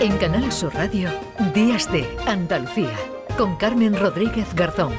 En Canal Sur Radio, Días de Andalucía, con Carmen Rodríguez Garzón.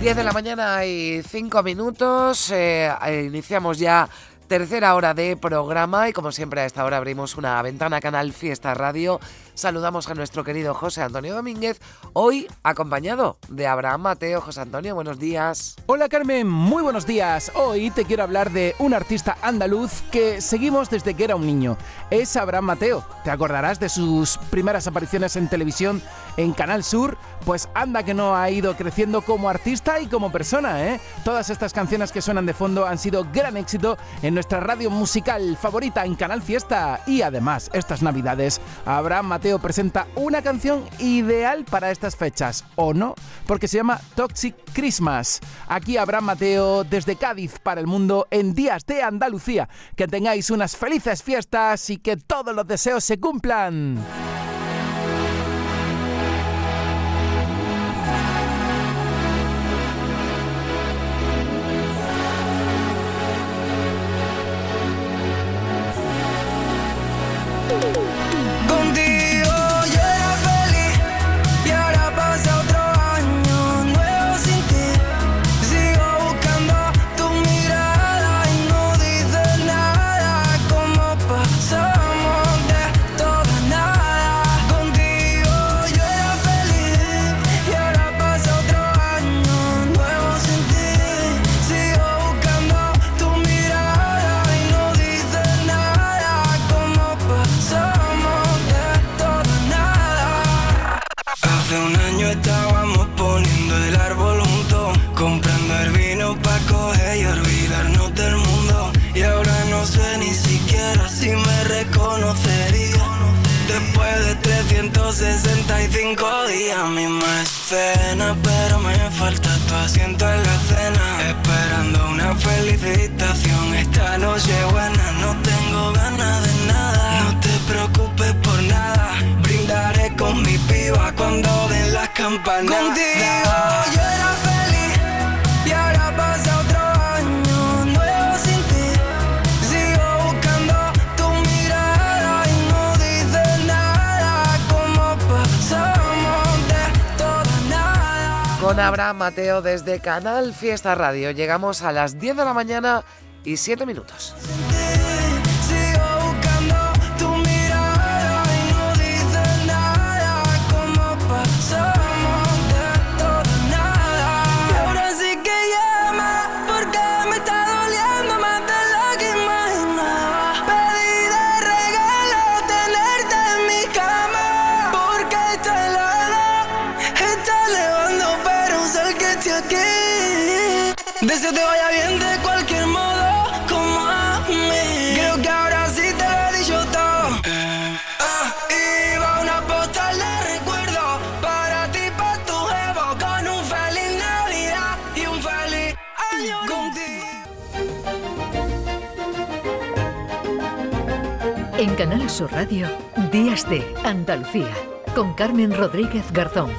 10 de la mañana y 5 minutos. Eh, iniciamos ya tercera hora de programa y como siempre a esta hora abrimos una ventana Canal Fiesta Radio saludamos a nuestro querido José Antonio Domínguez, hoy acompañado de Abraham Mateo. José Antonio, buenos días. Hola Carmen, muy buenos días. Hoy te quiero hablar de un artista andaluz que seguimos desde que era un niño. Es Abraham Mateo. ¿Te acordarás de sus primeras apariciones en televisión en Canal Sur? Pues anda que no ha ido creciendo como artista y como persona, ¿eh? Todas estas canciones que suenan de fondo han sido gran éxito en nuestra radio musical favorita en Canal Fiesta. Y además, estas navidades, Abraham Mateo presenta una canción ideal para estas fechas, ¿o no? Porque se llama Toxic Christmas. Aquí habrá Mateo desde Cádiz para el mundo en Días de Andalucía. Que tengáis unas felices fiestas y que todos los deseos se cumplan. 65 días, mi más pero me falta tu asiento en la cena. Esperando una felicitación, esta noche buena, no tengo ganas de nada. No te preocupes por nada, brindaré con mi piba cuando den las campanas. Abraham Mateo desde Canal Fiesta Radio. Llegamos a las 10 de la mañana y 7 minutos. Deseo te vaya bien de cualquier modo, como a mí. Creo que ahora sí te lo he dicho todo. Ah, va una postal de recuerdo para ti, para tu jevo, con un feliz Navidad y un feliz año contigo. En Canal Sur Radio, Días de Andalucía, con Carmen Rodríguez Garzón.